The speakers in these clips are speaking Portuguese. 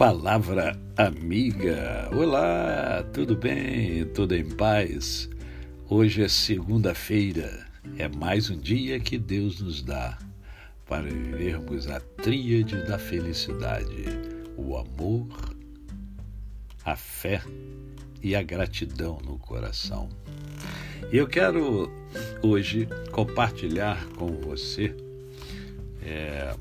Palavra amiga. Olá, tudo bem? Tudo em paz? Hoje é segunda-feira. É mais um dia que Deus nos dá para vivermos a tríade da felicidade: o amor, a fé e a gratidão no coração. E eu quero hoje compartilhar com você é,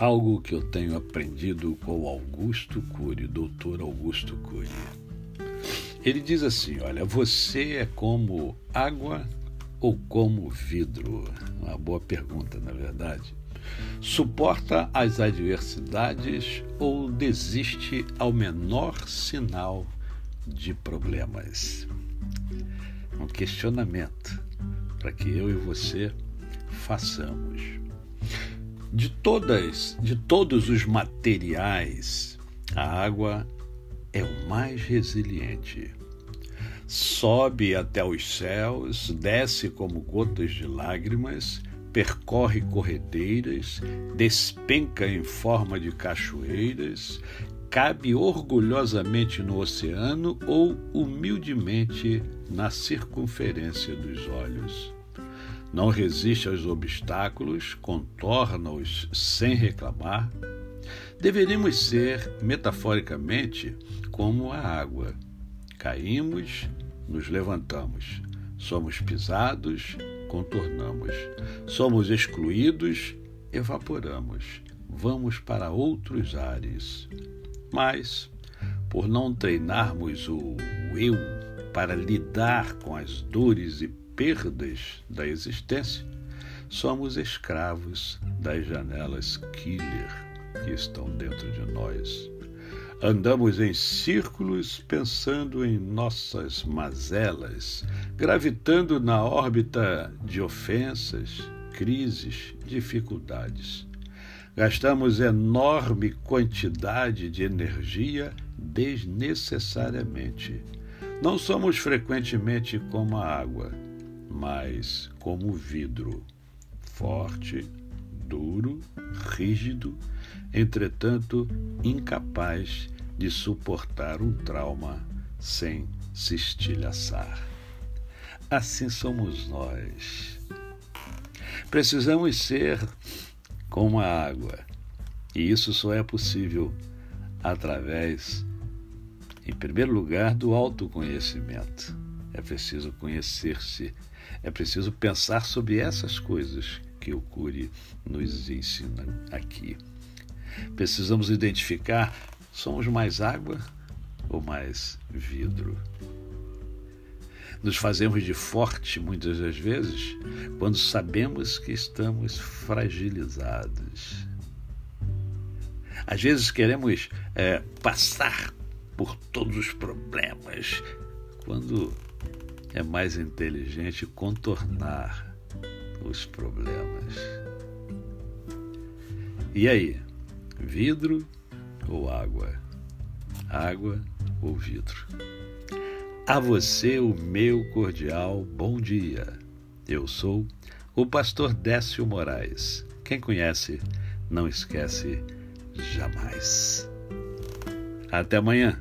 algo que eu tenho aprendido com Augusto Cury, doutor Augusto Cury. Ele diz assim: Olha, você é como água ou como vidro? Uma boa pergunta, na verdade. Suporta as adversidades ou desiste ao menor sinal de problemas? Um questionamento para que eu e você façamos. De todas, de todos os materiais, a água é o mais resiliente. Sobe até os céus, desce como gotas de lágrimas, percorre corredeiras, despenca em forma de cachoeiras, cabe orgulhosamente no oceano ou humildemente na circunferência dos olhos. Não resiste aos obstáculos, contorna-os sem reclamar. Deveríamos ser, metaforicamente, como a água. Caímos, nos levantamos. Somos pisados, contornamos. Somos excluídos, evaporamos. Vamos para outros ares. Mas, por não treinarmos o eu para lidar com as dores e perdas da existência, somos escravos das janelas killer que estão dentro de nós. Andamos em círculos pensando em nossas mazelas, gravitando na órbita de ofensas, crises, dificuldades. Gastamos enorme quantidade de energia desnecessariamente. Não somos frequentemente como a água mas como vidro, forte, duro, rígido, entretanto incapaz de suportar um trauma sem se estilhaçar. Assim somos nós. Precisamos ser como a água, e isso só é possível através, em primeiro lugar, do autoconhecimento. É preciso conhecer-se é preciso pensar sobre essas coisas que o Cury nos ensina aqui. Precisamos identificar: somos mais água ou mais vidro? Nos fazemos de forte muitas das vezes quando sabemos que estamos fragilizados. Às vezes queremos é, passar por todos os problemas quando é mais inteligente contornar os problemas. E aí, vidro ou água? Água ou vidro? A você o meu cordial bom dia. Eu sou o pastor Décio Moraes. Quem conhece, não esquece jamais. Até amanhã.